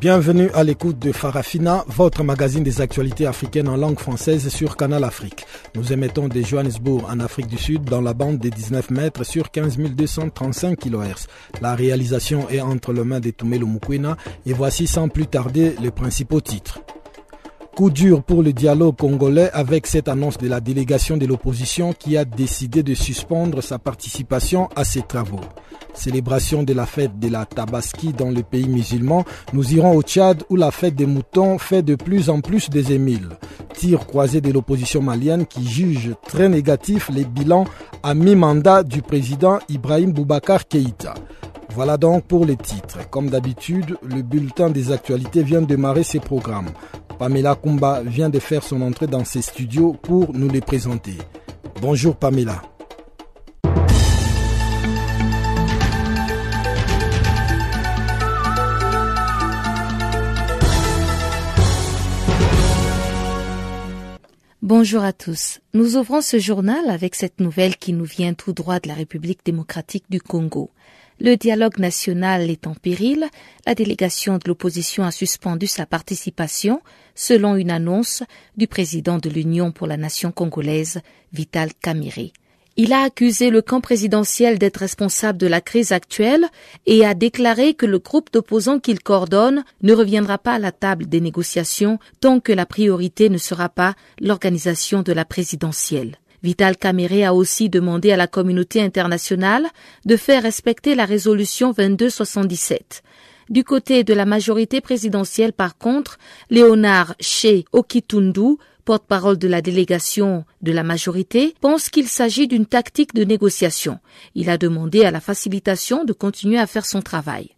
Bienvenue à l'écoute de Farafina, votre magazine des actualités africaines en langue française sur Canal Afrique. Nous émettons de Johannesburg en Afrique du Sud dans la bande des 19 mètres sur 15 235 kHz. La réalisation est entre les mains de Tumelo Mukwena et voici sans plus tarder les principaux titres. Coup dur pour le dialogue congolais avec cette annonce de la délégation de l'opposition qui a décidé de suspendre sa participation à ces travaux. Célébration de la fête de la Tabaski dans le pays musulman, nous irons au Tchad où la fête des moutons fait de plus en plus des émiles. Tir croisé de l'opposition malienne qui juge très négatif les bilans à mi-mandat du président Ibrahim Boubacar Keïta. Voilà donc pour les titres. Comme d'habitude, le bulletin des actualités vient de démarrer ses programmes. Pamela Kumba vient de faire son entrée dans ses studios pour nous les présenter. Bonjour Pamela. Bonjour à tous. Nous ouvrons ce journal avec cette nouvelle qui nous vient tout droit de la République démocratique du Congo. Le dialogue national est en péril. La délégation de l'opposition a suspendu sa participation, selon une annonce du président de l'Union pour la nation congolaise, Vital Kamiré. Il a accusé le camp présidentiel d'être responsable de la crise actuelle et a déclaré que le groupe d'opposants qu'il coordonne ne reviendra pas à la table des négociations tant que la priorité ne sera pas l'organisation de la présidentielle. Vital Kamere a aussi demandé à la communauté internationale de faire respecter la résolution 2277. Du côté de la majorité présidentielle, par contre, Léonard Che Okitundu, porte-parole de la délégation de la majorité, pense qu'il s'agit d'une tactique de négociation. Il a demandé à la facilitation de continuer à faire son travail.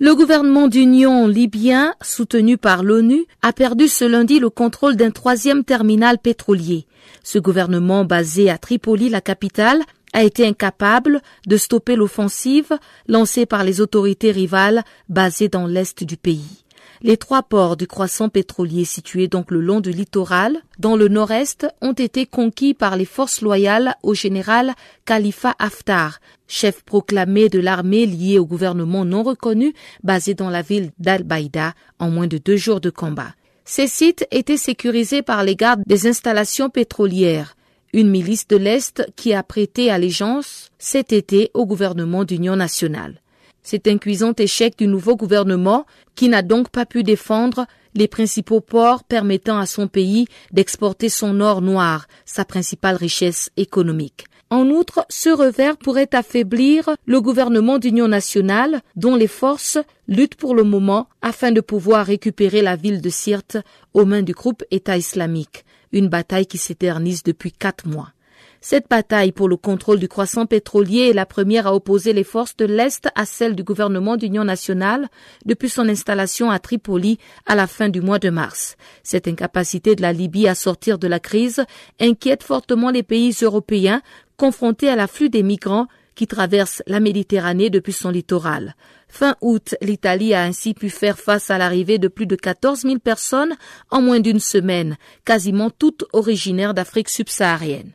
Le gouvernement d'union libyen, soutenu par l'ONU, a perdu ce lundi le contrôle d'un troisième terminal pétrolier. Ce gouvernement basé à Tripoli, la capitale, a été incapable de stopper l'offensive lancée par les autorités rivales basées dans l'est du pays. Les trois ports du croissant pétrolier situés donc le long du littoral, dans le nord-est, ont été conquis par les forces loyales au général Khalifa Haftar, chef proclamé de l'armée liée au gouvernement non reconnu basé dans la ville d'Al-Baïda en moins de deux jours de combat. Ces sites étaient sécurisés par les gardes des installations pétrolières, une milice de l'Est qui a prêté allégeance cet été au gouvernement d'union nationale. C'est un cuisant échec du nouveau gouvernement qui n'a donc pas pu défendre les principaux ports permettant à son pays d'exporter son or noir, sa principale richesse économique. En outre, ce revers pourrait affaiblir le gouvernement d'union nationale dont les forces luttent pour le moment afin de pouvoir récupérer la ville de Sirte aux mains du groupe État islamique, une bataille qui s'éternise depuis quatre mois. Cette bataille pour le contrôle du croissant pétrolier est la première à opposer les forces de l'Est à celles du gouvernement d'union nationale depuis son installation à Tripoli à la fin du mois de mars. Cette incapacité de la Libye à sortir de la crise inquiète fortement les pays européens confrontés à l'afflux des migrants qui traversent la Méditerranée depuis son littoral. Fin août, l'Italie a ainsi pu faire face à l'arrivée de plus de 14 000 personnes en moins d'une semaine, quasiment toutes originaires d'Afrique subsaharienne.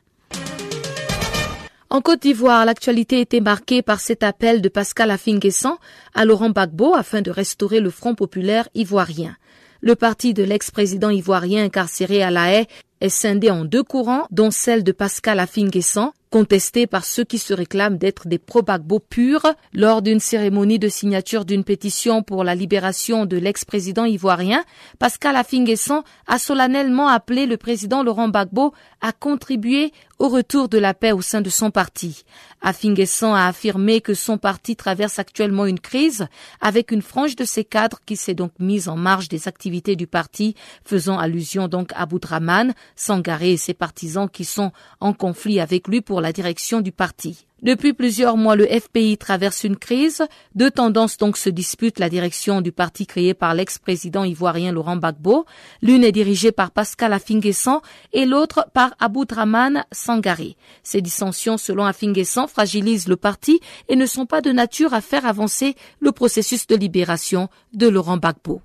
En Côte d'Ivoire, l'actualité était marquée par cet appel de Pascal Afinguessan à Laurent Gbagbo afin de restaurer le Front populaire ivoirien. Le parti de l'ex-président ivoirien incarcéré à La Haye est scindé en deux courants, dont celle de Pascal Afinguessan, contesté par ceux qui se réclament d'être des pro-Bagbo purs lors d'une cérémonie de signature d'une pétition pour la libération de l'ex-président ivoirien, Pascal Afinguessan a solennellement appelé le président Laurent Gbagbo à contribuer au retour de la paix au sein de son parti. Afinguessan a affirmé que son parti traverse actuellement une crise avec une frange de ses cadres qui s'est donc mise en marge des activités du parti, faisant allusion donc à Boudraman, Sangaré et ses partisans qui sont en conflit avec lui pour la direction du parti. Depuis plusieurs mois, le FPI traverse une crise. Deux tendances donc se disputent la direction du parti créé par l'ex-président ivoirien Laurent Gbagbo. L'une est dirigée par Pascal Afinguessan et l'autre par Aboudraman Sangaré. Ces dissensions, selon Afinguessan, fragilisent le parti et ne sont pas de nature à faire avancer le processus de libération de Laurent Gbagbo.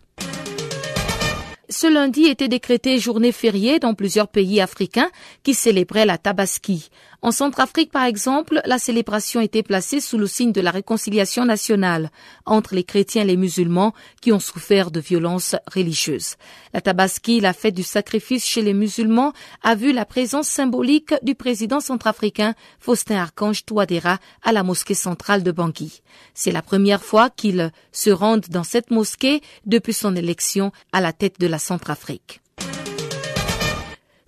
Ce lundi était décrété journée fériée dans plusieurs pays africains qui célébraient la Tabaski. En Centrafrique, par exemple, la célébration était placée sous le signe de la réconciliation nationale entre les chrétiens et les musulmans qui ont souffert de violences religieuses. La Tabaski, la fête du sacrifice chez les musulmans, a vu la présence symbolique du président centrafricain Faustin Archange Touadéra à la mosquée centrale de Bangui. C'est la première fois qu'il se rende dans cette mosquée depuis son élection à la tête de la Centrafrique.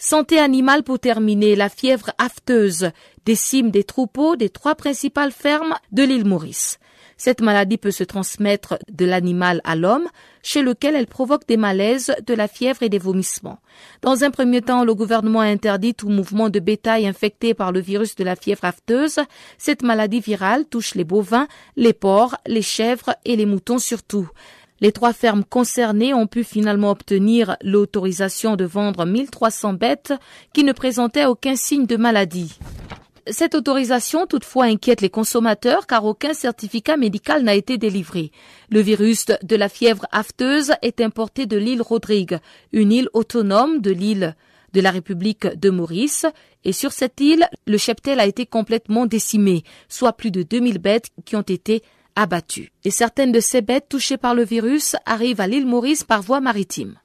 Santé animale pour terminer, la fièvre afteuse décime des troupeaux des trois principales fermes de l'île Maurice. Cette maladie peut se transmettre de l'animal à l'homme, chez lequel elle provoque des malaises, de la fièvre et des vomissements. Dans un premier temps, le gouvernement a interdit tout mouvement de bétail infecté par le virus de la fièvre afteuse. Cette maladie virale touche les bovins, les porcs, les chèvres et les moutons surtout. Les trois fermes concernées ont pu finalement obtenir l'autorisation de vendre 1300 bêtes qui ne présentaient aucun signe de maladie. Cette autorisation toutefois inquiète les consommateurs car aucun certificat médical n'a été délivré. Le virus de la fièvre afteuse est importé de l'île Rodrigue, une île autonome de l'île de la République de Maurice, et sur cette île, le cheptel a été complètement décimé, soit plus de 2000 bêtes qui ont été abattues. Et certaines de ces bêtes touchées par le virus arrivent à l'île Maurice par voie maritime.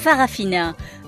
Farafina,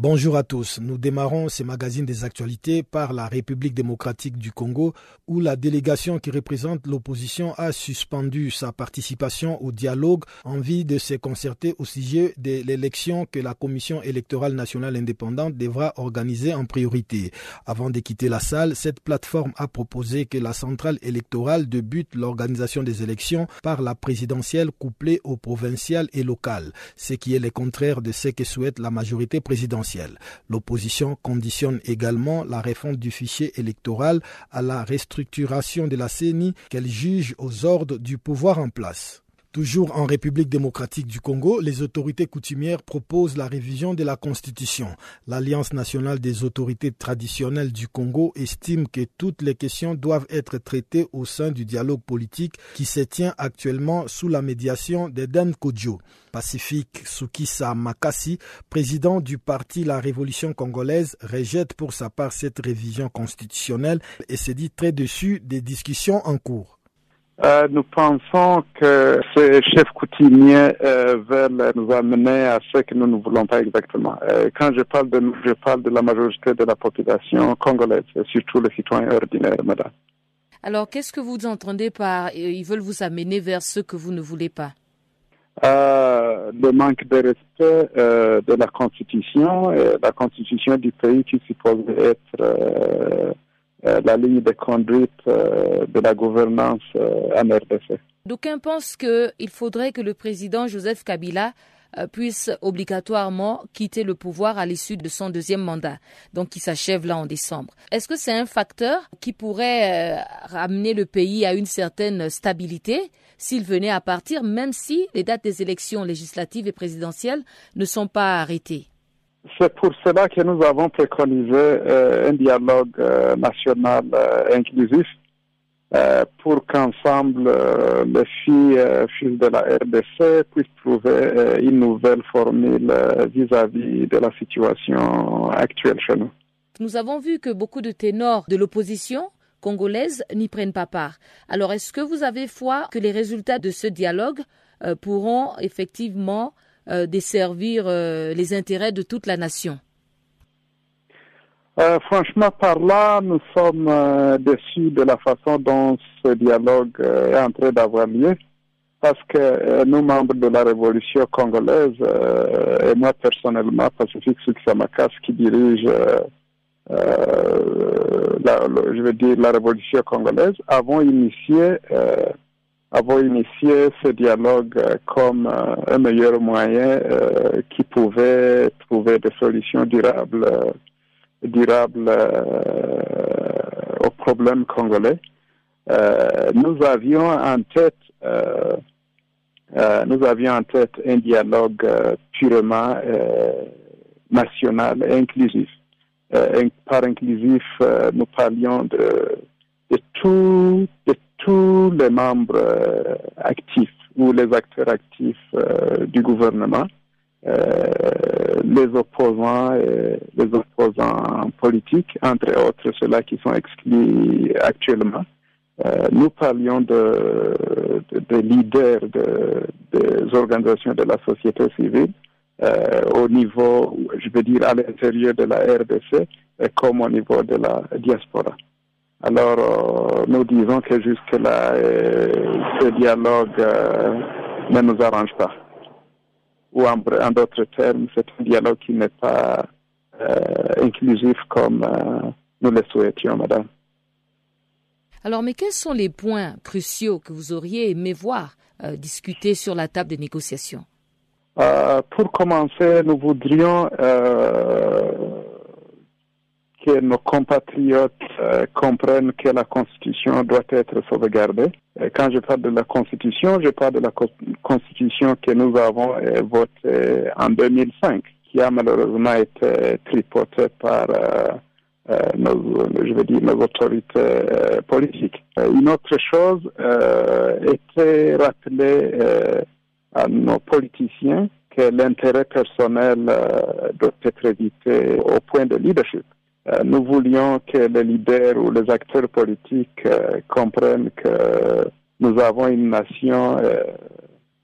Bonjour à tous. Nous démarrons ce magazine des actualités par la République démocratique du Congo où la délégation qui représente l'opposition a suspendu sa participation au dialogue en vue de se concerter au sujet de l'élection que la Commission électorale nationale indépendante devra organiser en priorité. Avant de quitter la salle, cette plateforme a proposé que la centrale électorale débute l'organisation des élections par la présidentielle couplée au provincial et local, ce qui est le contraire de ce que souhaite la majorité présidentielle. L'opposition conditionne également la réforme du fichier électoral à la restructuration de la CENI qu'elle juge aux ordres du pouvoir en place. Toujours en République démocratique du Congo, les autorités coutumières proposent la révision de la Constitution. L'Alliance nationale des autorités traditionnelles du Congo estime que toutes les questions doivent être traitées au sein du dialogue politique qui se tient actuellement sous la médiation d'Eden Kodjo. Pacifique Sukisa Makasi, président du parti La Révolution congolaise, rejette pour sa part cette révision constitutionnelle et se dit très dessus des discussions en cours. Euh, nous pensons que ces chefs coutumiers euh, veulent nous amener à ce que nous ne voulons pas exactement. Euh, quand je parle de nous, je parle de la majorité de la population congolaise, et surtout les citoyens ordinaires, madame. Alors, qu'est-ce que vous entendez par ils veulent vous amener vers ce que vous ne voulez pas? Le manque de respect de la Constitution, la Constitution du pays qui suppose être la ligne de conduite euh, de la gouvernance euh, en RDC. D'aucuns pensent qu'il faudrait que le président Joseph Kabila puisse obligatoirement quitter le pouvoir à l'issue de son deuxième mandat, donc qui s'achève là en décembre. Est-ce que c'est un facteur qui pourrait ramener le pays à une certaine stabilité s'il venait à partir, même si les dates des élections législatives et présidentielles ne sont pas arrêtées? C'est pour cela que nous avons préconisé euh, un dialogue euh, national euh, inclusif pour qu'ensemble les filles, filles de la RDC puissent trouver une nouvelle formule vis-à-vis de la situation actuelle chez nous. Nous avons vu que beaucoup de ténors de l'opposition congolaises n'y prennent pas part. Alors, est-ce que vous avez foi que les résultats de ce dialogue pourront effectivement euh, desservir euh, les intérêts de toute la nation. Franchement, par là, nous sommes déçus de la façon dont ce dialogue est en train d'avoir lieu. Parce que nous, membres de la révolution congolaise, et moi personnellement, Pacifique Suksamakas, qui dirige, la, je veux dire, la révolution congolaise, avons initié avons initié ce dialogue euh, comme euh, un meilleur moyen euh, qui pouvait trouver des solutions durables, durables aux problèmes congolais. nous avions en tête nous avions en tête un dialogue purement national et inclusif. par inclusif, nous parlions de, de tout, tous les membres euh, actifs ou les acteurs actifs euh, du gouvernement, euh, les opposants et les opposants politiques, entre autres ceux-là qui sont exclus actuellement. nous parlions de, leaders des organisations de la société civile au niveau, je veux dire, à l'intérieur de la RDC comme au niveau de la diaspora. Alors, euh, nous disons que jusque-là, euh, ce dialogue euh, ne nous arrange pas. Ou en, d'autres termes, c'est un dialogue qui n'est pas inclusif comme nous le souhaitions, madame. Alors, mais quels sont les points cruciaux que vous auriez aimé voir discuter sur la table des négociations? Pour commencer, nous voudrions que nos compatriotes euh, comprennent que la Constitution doit être sauvegardée. Quand je parle de la Constitution, je parle de la Constitution que nous avons euh, votée en 2005, qui a malheureusement été tripotée par euh, nos, je veux dire, nos autorités politiques. Une autre chose était rappelée à nos politiciens que l'intérêt personnel doit être évité au point de leadership. Euh, nous voulions que les leaders ou les acteurs politiques euh, comprennent que nous avons une nation euh,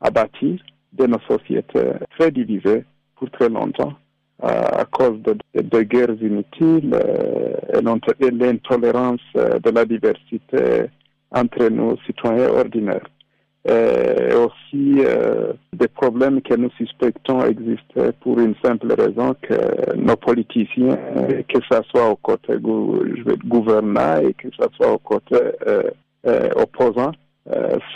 à bâtir de nos sociétés très divisées pour très longtemps à cause de, guerres inutiles et l'intolérance de la diversité entre nos citoyens ordinaires et euh, aussi euh, des problèmes que nous suspectons existent pour une simple raison que nos politiciens, que ce soit au côté gouvernant et que ce soit au côté euh, opposant,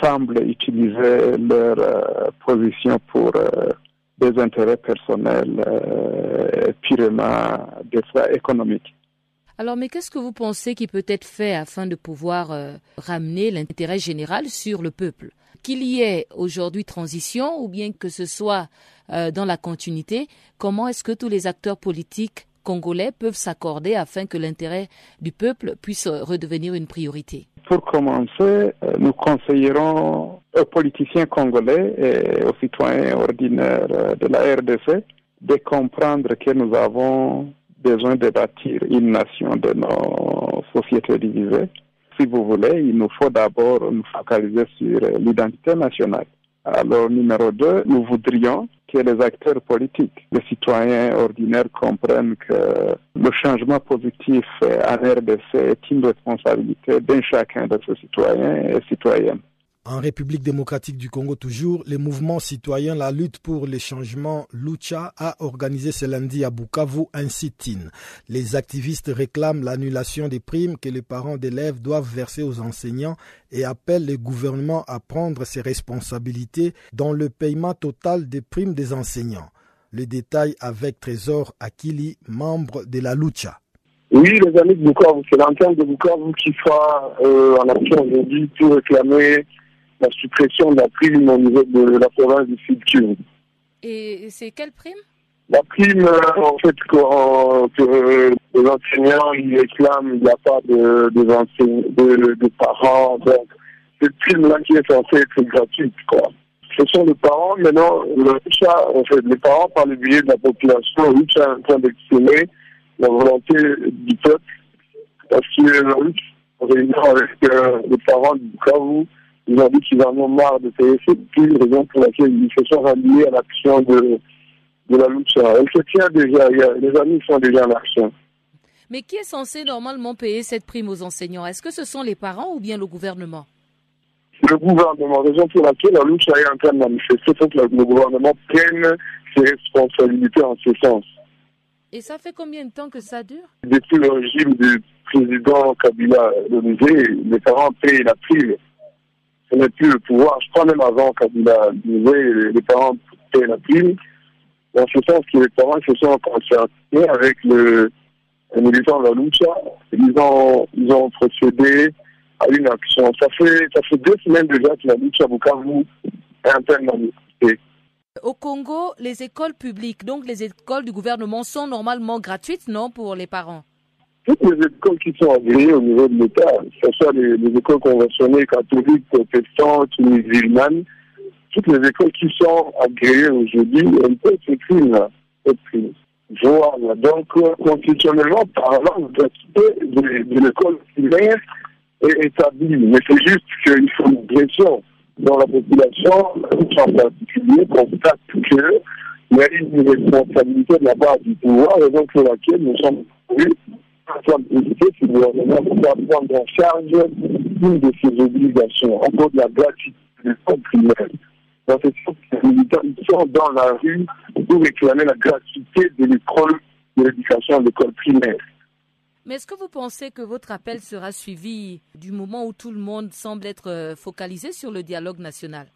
semblent utiliser leur position pour des intérêts personnels purement des fois économiques. Alors, mais qu'est-ce que vous pensez qui peut être fait afin de pouvoir ramener l'intérêt général sur le peuple? Qu'il y ait aujourd'hui transition ou bien que ce soit euh, dans la continuité, comment est-ce que tous les acteurs politiques congolais peuvent s'accorder afin que l'intérêt du peuple puisse redevenir une priorité? Pour commencer, euh, nous conseillerons aux politiciens congolais et aux citoyens ordinaires euh, de la RDC de comprendre que nous avons besoin de bâtir une nation de nos sociétés divisées si vous voulez, il nous faut d'abord nous focaliser sur l'identité nationale. Alors, numéro deux, nous voudrions que les acteurs politiques, les citoyens ordinaires comprennent que le changement positif en RDC est une responsabilité d'un chacun de ces citoyens et citoyennes. En République démocratique du Congo toujours, le mouvement citoyen La lutte pour les changements Lucha a organisé ce lundi à Bukavu un sit-in. Les activistes réclament l'annulation des primes que les parents d'élèves doivent verser aux enseignants et appellent le gouvernement à prendre ses responsabilités dans le paiement total des primes des enseignants. Le détail avec Trésor Akili, membre de la Lucha. Oui, les amis de Bukavu, c'est l'antenne de Bukavu qui sera euh, en action aujourd'hui pour réclamer la suppression de la prime au niveau de la province du Sud Et c'est quelle prime? La prime, euh, en fait, que, les enseignants ils réclament, il n'y a pas de, de, de, parents. Donc, cette prime-là qui est censée être gratuite, quoi. Ce sont les parents, maintenant, le en fait, les parents, par le biais de la population, ils sont en train d'exprimer la volonté du peuple. Parce que réunion avec euh, les parents du Bukavu, ils ont dit qu'ils en ont marre de payer cette pile, raison pour laquelle ils se sont ralliés à l'action de, de la lucha. Elle se tient déjà, les amis sont déjà en action. Mais qui est censé normalement payer cette prime aux enseignants? Est-ce que ce sont les parents ou bien le gouvernement? Le gouvernement, raison pour laquelle la lucha est en train de manifester, faut que le gouvernement prenne ses responsabilités en ce sens. Et ça fait combien de temps que ça dure? Depuis le régime du président Kabila les parents payent la prime. N'est plus le pouvoir. Je crois même avant Kabila les parents payent la prime. Dans ce sens que les parents se sont concertés avec le, militant de la lucha. Ils ont, ils ont procédé à une action. Ça fait, ça fait deux semaines déjà que la lucha Bukavu est en train de au Congo, les écoles publiques, donc les écoles du gouvernement, sont normalement gratuites, non, pour les parents? Toutes les écoles qui sont agréées au niveau de l'État, que ce soit les, écoles conventionnées, catholiques, protestantes, musulmanes, toutes les écoles qui sont agréées aujourd'hui, elles peuvent s'écrire Voilà. Donc, constitutionnellement parlant, la gratuité de, l'école primaire est établie. Mais c'est juste qu'il faut une pression dans la population, en particulier, constate qu'il y a une responsabilité de la part du pouvoir, raison pour laquelle nous sommes venus afin d'éviter ce gouvernement pour prendre en charge une de ses obligations, en gros de la gratuité des fonds primaires. Dans cette les militants, sont dans la rue pour réclamer la gratuité de l'école, de l'éducation à l'école primaire. Mais est-ce que vous pensez que votre appel sera suivi du moment où tout le monde semble être euh, focalisé sur le dialogue national?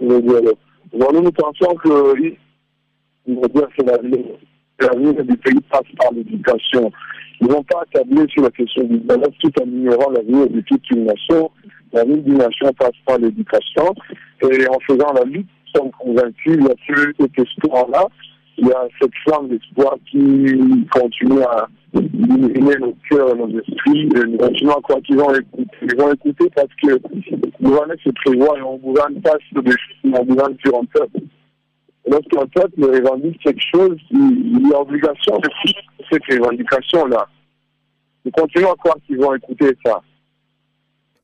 Le dialogue. nous, pensons que l'avenir du pays passe par l'éducation. Ils ne vont pas tabler sur la question du dialogue tout en ignorant l'avenir de toute une nation. L'avenir d'une nation passe par l'éducation. Et en faisant la lutte, nous sommes convaincus, il y a ce, cet espoir-là, il y a cette flamme d'espoir qui continue à illuminer nos cœurs, nos esprits. Et nous continuons à croire qu'ils vont écouter. Ils vont écouter parce que le gouvernement se prévoit et on ne gouverne pas sur des choses, on gouverne sur un peuple. Lorsqu'un peuple revendique quelque chose, il, y a obligation de cette revendication-là. Nous continuons à croire qu'ils vont écouter ça.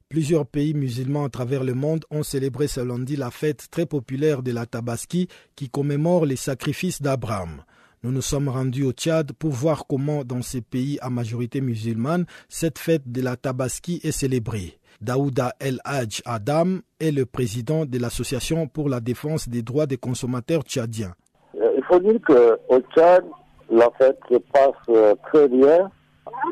Plusieurs pays musulmans à travers le monde ont célébré ce lundi la fête très populaire de la Tabaski qui commémore les sacrifices d'Abraham. Nous nous sommes rendus au Tchad pour voir comment dans ces pays à majorité musulmane cette fête de la Tabaski est célébrée. Daouda El Hadj Adam est le président de l'Association pour la défense des droits des consommateurs tchadiens. Euh, il faut dire qu'au Tchad, la fête se passe euh, très bien.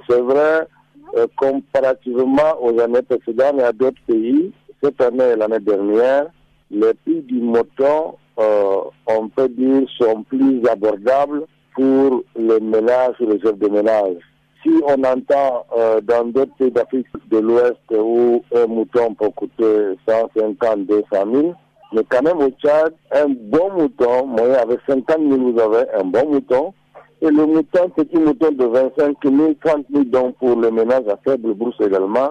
C'est vrai, euh, comparativement aux années précédentes et à d'autres pays, cette année et l'année dernière, les prix du mouton euh, on peut dire, sont plus abordables pour les ménages et les chefs de ménage. Si on entend euh, dans d'autres pays d'Afrique de l'Ouest où un mouton peut coûter 150, 200 000, mais quand même au Tchad, un bon mouton, moyen avec 50 000, vous avez un bon mouton. Et le mouton, un mouton de 25 000, 30 000, donc pour le ménage à faible bourse également,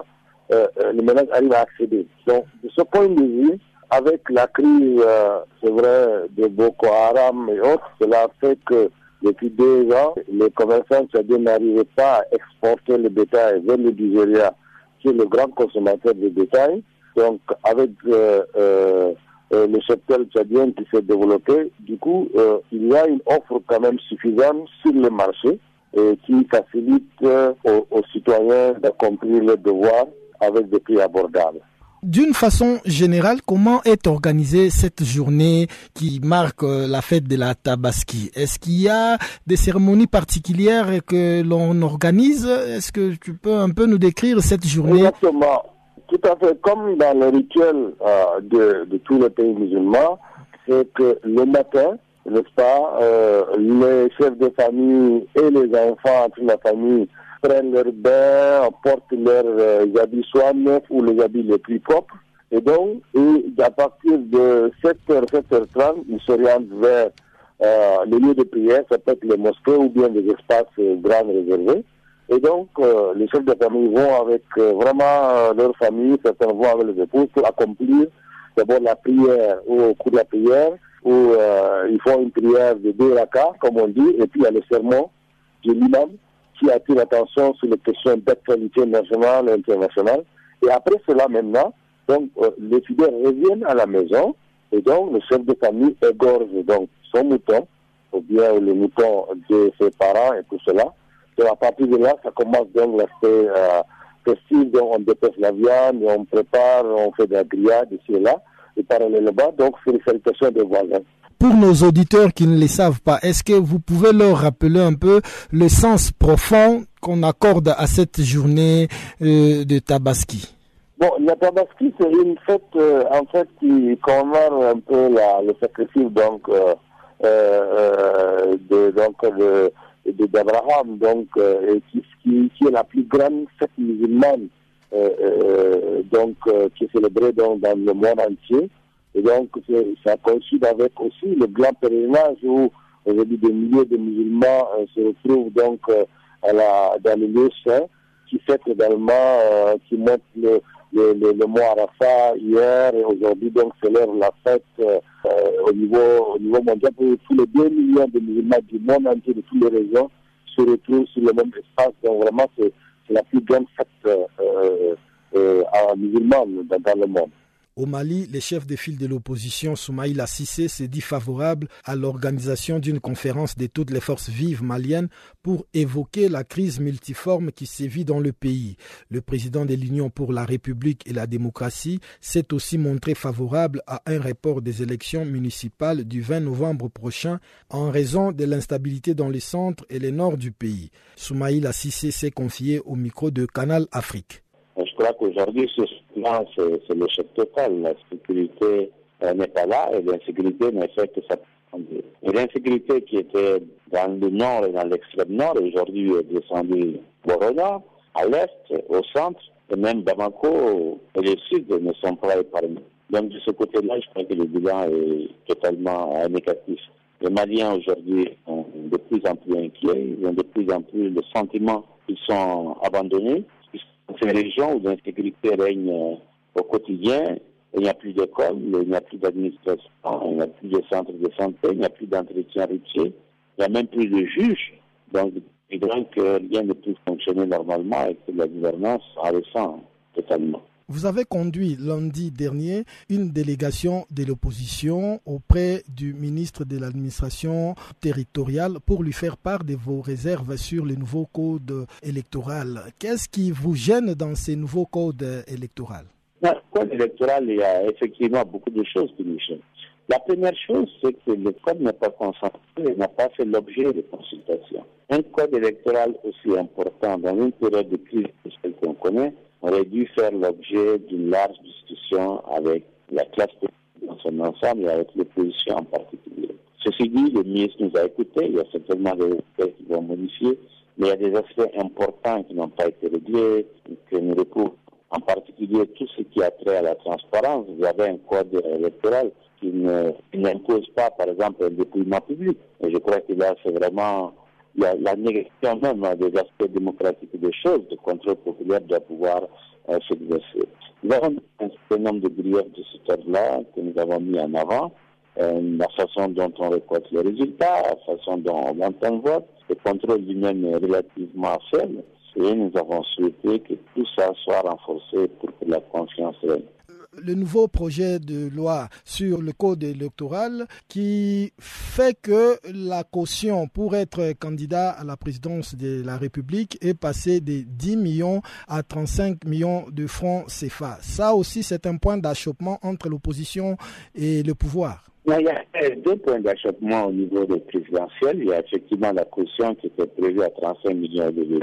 euh, le ménage arrive à accéder. Donc, de ce point de vue, avec la crise, euh, c'est vrai, de Boko Haram et autres, cela fait que depuis deux ans, les commerçants tchadiens n'arrivaient pas à exporter le bétail vers le Nigeria, qui est le grand consommateur de bétail. Donc, avec euh, euh, le secteur tchadien qui s'est développé, du coup, il y a une offre quand même suffisante sur le marché et qui facilite aux, aux citoyens d'accomplir leurs devoirs avec des prix abordables. D'une façon générale, comment est organisée cette journée qui marque euh, la fête de la Tabaski? Est-ce qu'il y a des cérémonies particulières que l'on organise? Est-ce que tu peux un peu nous décrire cette journée? Exactement. Tout à fait. Comme dans le rituel euh, de, tous les pays musulmans, c'est que le matin, n'est-ce pas, euh, les chefs de famille et les enfants de la famille prennent leur bain, portent leurs euh, habits soit neufs ou les habits les plus propres. Et donc, et à partir de 7h, 7h30, ils s'orientent vers euh, les lieux de prière, ça peut être les mosquées ou bien des espaces euh, grands réservés. Et donc, les chefs de famille vont avec vraiment leur famille, certains vont avec les épouses pour accomplir d'abord la prière au cours de la prière, où ils font une prière de deux rakas, comme on dit, et puis il y a le sermon de l'imam qui attire l'attention sur les questions d'actualité nationale et internationale. Et après cela, maintenant, donc, euh, les fidèles reviennent à la maison et donc le chef de famille égorge donc son mouton ou bien le mouton de ses parents et tout cela. Et à partir de là, ça commence donc l'aspect euh, festif, donc on dépêche la viande, on prépare, on fait de la grillade ici et là. Et parallèlement, donc salutations des voisins. Pour nos auditeurs qui ne les savent pas, est-ce que vous pouvez leur rappeler un peu le sens profond qu'on accorde à cette journée euh, de Tabaski? Bon, la Tabaski, c'est une fête euh, en fait qui commémore un peu le sacrifice donc euh, de donc de d'Abraham donc qui, est la plus grande fête musulmane donc qui est célébrée dans le monde entier et donc ça coïncide avec aussi le grand pèlerinage où aujourd'hui des milliers de musulmans se retrouvent donc à la, dans le lieu saint qui fait également qui montre le le, le, mois Arafat hier et aujourd'hui donc célèbre la fête euh, au niveau au niveau mondial pour tous les 2 millions de musulmans du monde entier de toutes les régions se retrouvent sur le même espace. Donc vraiment c'est la plus grande fête euh, euh, musulmane dans, dans le monde. Au Mali, le chef de file de l'opposition, Soumaïla Sissé, s'est dit favorable à l'organisation d'une conférence de toutes les forces vives maliennes pour évoquer la crise multiforme qui sévit dans le pays. Le président de l'Union pour la République et la démocratie s'est aussi montré favorable à un report des élections municipales du 20 novembre prochain en raison de l'instabilité dans le centre et le nord du pays. Soumaïla Sissé s'est confié au micro de Canal Afrique. Crois qu'aujourd'hui, ce c'est l'échec total. La sécurité euh, n'est pas là et l'insécurité n'a fait que ça. Et l'insécurité qui était dans le nord et dans l'extrême nord, aujourd'hui est descendue au nord, à l'est, au centre, et même Bamako et le sud ne sont pas épargnés. Donc de ce côté-là, je crois que le bilan est totalement euh, négatif. Les Maliens aujourd'hui sont de plus en plus inquiets, ils ont de plus en plus le sentiment qu'ils sont abandonnés ces régions où l'insécurité règne euh, au quotidien, il n'y a plus d'école, il n'y a plus d'administration, il n'y a plus de centres de santé, il n'y a plus d'entretien routier, il n'y a même plus de juges. Donc, évidemment que rien ne peut fonctionner normalement et que la gouvernance a ressent totalement. Vous avez conduit lundi dernier une délégation de l'opposition auprès du ministre de l'administration territoriale pour lui faire part de vos réserves sur le nouveau code électoral. Qu'est-ce qui vous gêne dans ces nouveaux codes électoraux? Le code électoral, il y a effectivement beaucoup de choses qui nous gênent. La première chose, c'est que le code n'est pas concentré, n'a pas fait l'objet de consultation. Un code électoral aussi important dans une période de crise que celle qu'on connaît, aurait dû faire l'objet d'une large discussion avec la classe dans son ensemble et avec l'opposition en particulier. Ceci dit, le ministre nous a écoutés, il y a certainement des aspects qui vont modifier, mais il y a des aspects importants qui n'ont pas été réglés, que nous recouvrons. En particulier, tout ce qui a trait à la transparence. Vous avez un code électoral qui n'impose pas, par exemple, un dépouillement public. Et je crois que là, c'est vraiment il y a la négation même des aspects démocratiques des choses, le contrôle populaire doit pouvoir euh, s'exercer. Nous avons un certain nombre de griefs de ce ordre-là que nous avons mis en avant. Euh, la façon dont on récolte les résultats, la façon dont on entend le vote, le contrôle lui-même est relativement faible. Et nous avons souhaité que tout ça soit renforcé pour que la confiance règne le nouveau projet de loi sur le code électoral qui fait que la caution pour être candidat à la présidence de la République est passée de 10 millions à 35 millions de francs CFA. Ça aussi, c'est un point d'achoppement entre l'opposition et le pouvoir. Il y a deux points d'achoppement au niveau des présidentielles. Il y a effectivement la caution qui était prévue à 35 millions de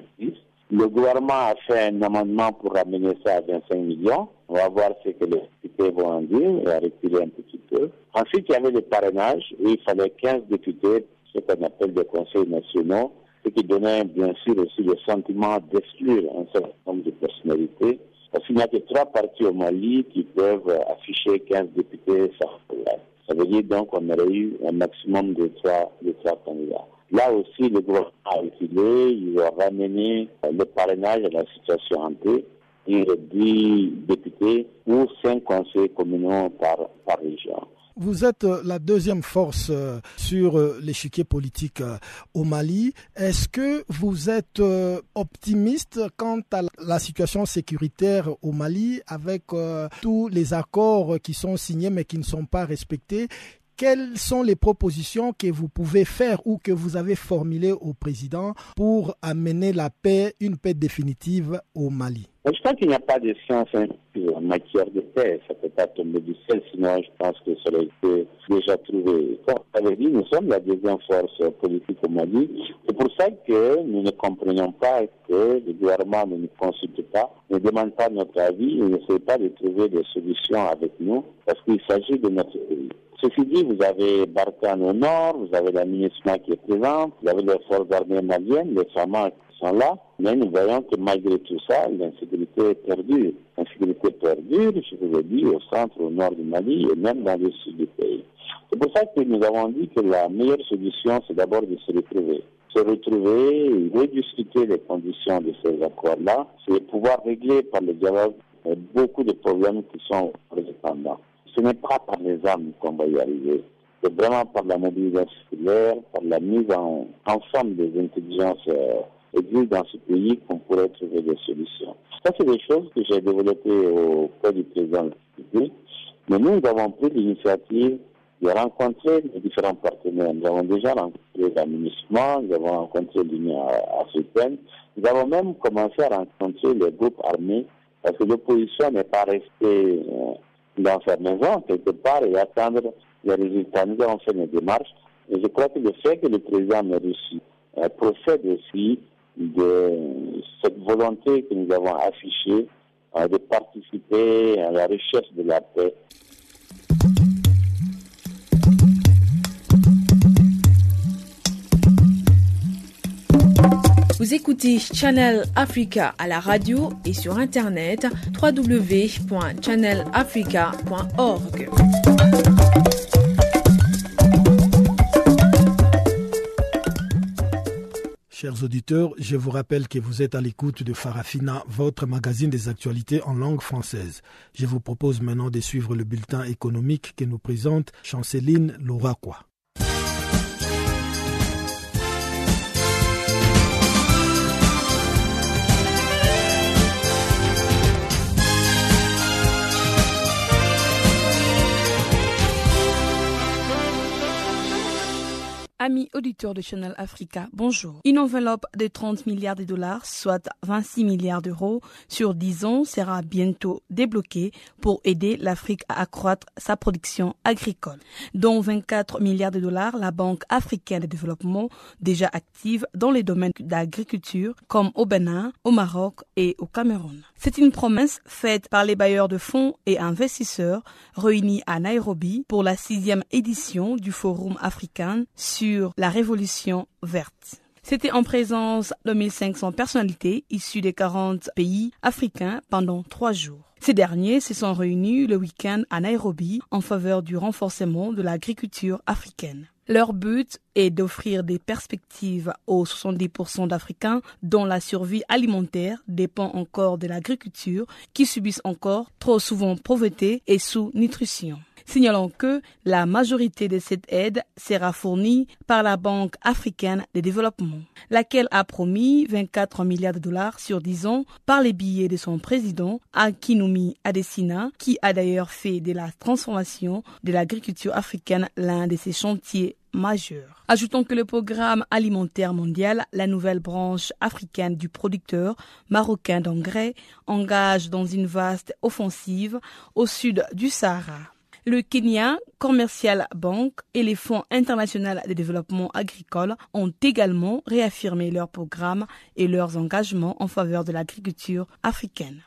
le gouvernement a fait un amendement pour ramener ça à 25 millions. On va voir ce que les députés vont en dire et à retirer un petit peu. Ensuite, il y avait le parrainage où il fallait 15 députés, ce qu'on appelle des conseils nationaux, ce qui donnait bien sûr aussi le sentiment d'exclure un certain nombre de personnalités. Parce qu'il n'y a que trois partis au Mali qui peuvent afficher 15 députés Ça veut dire donc qu'on aurait eu un maximum de trois, de trois candidats. Là aussi, le gouvernement a reculé, il a ramené le parrainage à la situation en paix. Il 10 députés ou 5 conseils communaux par, par région. Vous êtes euh, la deuxième force euh, sur euh, l'échiquier politique au Mali. Est-ce que vous êtes optimiste quant à la situation sécuritaire au Mali avec tous les accords qui sont signés mais qui ne sont pas respectés? Quelles sont les propositions que vous pouvez faire ou que vous avez formulées au président pour amener la paix, une paix définitive au Mali? Je pense qu'il n'y a pas de science en matière de paix. Ça ne peut pas tomber du ciel, sinon je pense que ça aurait été déjà trouvé. Comme vous avez dit, nous sommes la deuxième force politique au Mali. C'est pour ça que nous ne comprenons pas que le gouvernement ne nous consulte pas, ne demande pas notre avis et n'essaie pas de trouver des solutions avec nous, parce qu'il s'agit de notre pays. Ceci dit, vous avez Barkhane au nord, vous avez la MINUSMA qui est présente, vous avez les forces armées maliennes, les FAMA sont là, mais nous voyons que malgré tout ça, l'insécurité perdure. L'insécurité perdure, je vous ai dit, au centre, au nord du Mali et même dans le sud du pays. C'est pour ça que nous avons dit que la meilleure solution, c'est d'abord de se retrouver. Se retrouver, rediscuter les conditions de ces accords-là, c'est pouvoir régler par le dialogue beaucoup de problèmes qui sont indépendants ce n'est pas par les armes qu'on va y arriver. C'est vraiment par la mobilisation par la mise en ensemble des intelligences euh, dans ce pays qu'on pourrait trouver des solutions. Ça, c'est des choses que j'ai développées auprès du président de la République. Mais nous, nous avons pris l'initiative de rencontrer les différents partenaires. Nous avons déjà rencontré l'administration, nous avons rencontré l'Union africaine, nous avons même commencé à rencontrer les groupes armés parce que l'opposition n'est pas restée euh, dans sa maison, quelque part, et attendre les résultats. Nous avons fait une démarche. Et je crois que le fait que le président ait réussi euh, procède aussi de cette volonté que nous avons affichée de participer à la recherche de la paix Vous écoutez Channel Africa à la radio et sur internet www.channelafrica.org. Chers auditeurs, je vous rappelle que vous êtes à l'écoute de Farafina, votre magazine des actualités en langue française. Je vous propose maintenant de suivre le bulletin économique que nous présente Chanceline Louraquois. Amis auditeurs de Channel Africa, bonjour. Une enveloppe de 30 milliards de dollars, soit 26 milliards d'euros, sur 10 ans sera bientôt débloquée pour aider l'Afrique à accroître sa production agricole. Dont 24 milliards de dollars, la Banque africaine de développement, déjà active dans les domaines d'agriculture, comme au Bénin, au Maroc et au Cameroun. C'est une promesse faite par les bailleurs de fonds et investisseurs réunis à Nairobi pour la sixième édition du Forum africain sur la révolution verte. C'était en présence de 1500 personnalités issues des 40 pays africains pendant trois jours. Ces derniers se sont réunis le week-end à Nairobi en faveur du renforcement de l'agriculture africaine. Leur but est d'offrir des perspectives aux 70% d'Africains dont la survie alimentaire dépend encore de l'agriculture qui subissent encore trop souvent pauvreté et sous-nutrition. Signalant que la majorité de cette aide sera fournie par la Banque africaine de développement, laquelle a promis 24 milliards de dollars sur 10 ans par les billets de son président, Akinumi Adesina, qui a d'ailleurs fait de la transformation de l'agriculture africaine l'un de ses chantiers Ajoutons que le programme alimentaire mondial, la nouvelle branche africaine du producteur marocain d'engrais, engage dans une vaste offensive au sud du Sahara le Kenya Commercial Bank et les Fonds internationaux de développement agricole ont également réaffirmé leurs programmes et leurs engagements en faveur de l'agriculture africaine.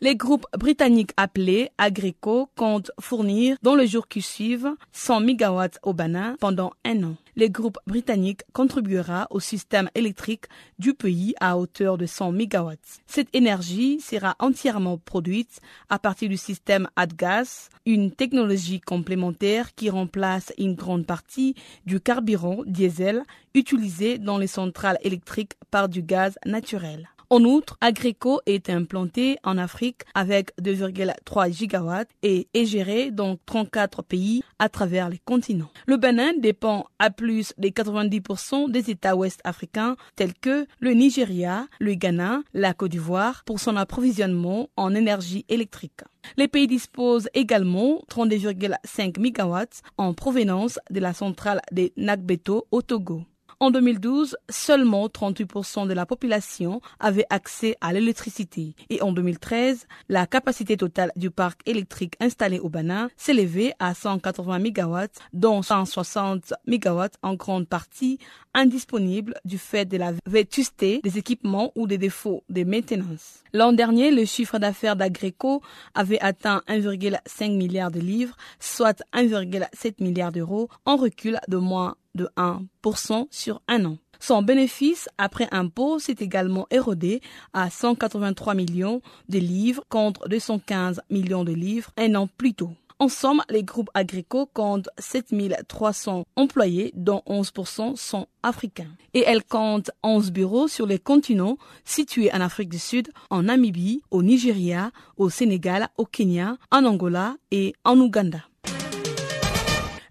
Les groupes britanniques appelés Agrico comptent fournir dans le jour qui suivent 100 MW au Bénin pendant un an. Le groupe britannique contribuera au système électrique du pays à hauteur de 100 MW. Cette énergie sera entièrement produite à partir du système AdGas, une technologie complémentaire qui remplace une grande partie du carburant diesel utilisé dans les centrales électriques par du gaz naturel. En outre, Agrico est implanté en Afrique avec 2,3 gigawatts et est géré dans 34 pays à travers les continents. Le Bénin dépend à plus de 90% des États ouest africains tels que le Nigeria, le Ghana, la Côte d'Ivoire pour son approvisionnement en énergie électrique. Les pays disposent également 32,5 MW en provenance de la centrale de Nagbeto au Togo. En 2012, seulement 38% de la population avait accès à l'électricité et en 2013, la capacité totale du parc électrique installé au Bénin s'élevait à 180 MW, dont 160 MW en grande partie indisponibles du fait de la vétusté des équipements ou des défauts de maintenance. L'an dernier, le chiffre d'affaires d'Agreco avait atteint 1,5 milliard de livres, soit 1,7 milliard d'euros, en recul de moins de 1% sur un an. Son bénéfice après impôt s'est également érodé à 183 millions de livres contre 215 millions de livres un an plus tôt. En somme, les groupes agricoles comptent 7300 employés, dont 11% sont africains. Et elles comptent 11 bureaux sur les continents situés en Afrique du Sud, en Namibie, au Nigeria, au Sénégal, au Kenya, en Angola et en Ouganda.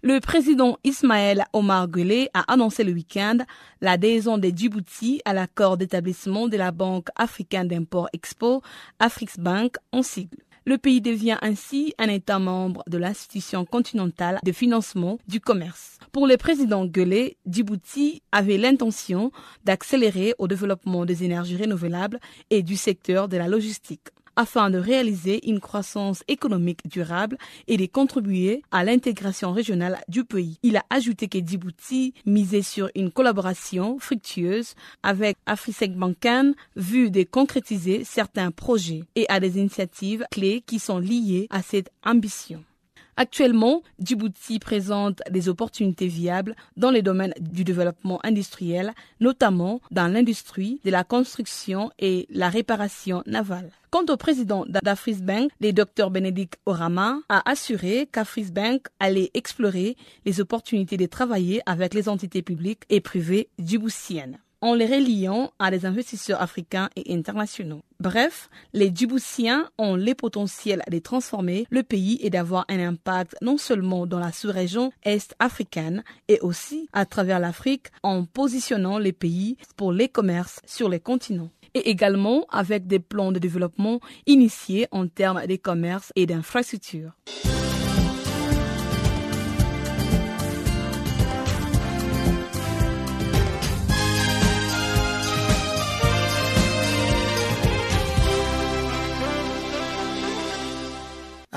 Le président Ismaël Omar Guelleh a annoncé le week-end l'adhésion de Djibouti à l'accord d'établissement de la Banque africaine d'import-export, Bank en sigle. Le pays devient ainsi un État membre de l'institution continentale de financement du commerce. Pour le président Guelleh, Djibouti avait l'intention d'accélérer au développement des énergies renouvelables et du secteur de la logistique afin de réaliser une croissance économique durable et de contribuer à l'intégration régionale du pays. Il a ajouté que Djibouti misait sur une collaboration fructueuse avec Afrisec Bankan vu de concrétiser certains projets et à des initiatives clés qui sont liées à cette ambition. Actuellement, Djibouti présente des opportunités viables dans les domaines du développement industriel, notamment dans l'industrie de la construction et la réparation navale. Quant au président d'Afrisbank, le Dr Bénédicte Orama a assuré qu'Afrisbank allait explorer les opportunités de travailler avec les entités publiques et privées djiboutiennes en les reliant à des investisseurs africains et internationaux. Bref, les Djiboutiens ont le potentiel de transformer le pays et d'avoir un impact non seulement dans la sous-région est-africaine et aussi à travers l'Afrique en positionnant les pays pour les commerces sur les continents et également avec des plans de développement initiés en termes de commerce et d'infrastructures.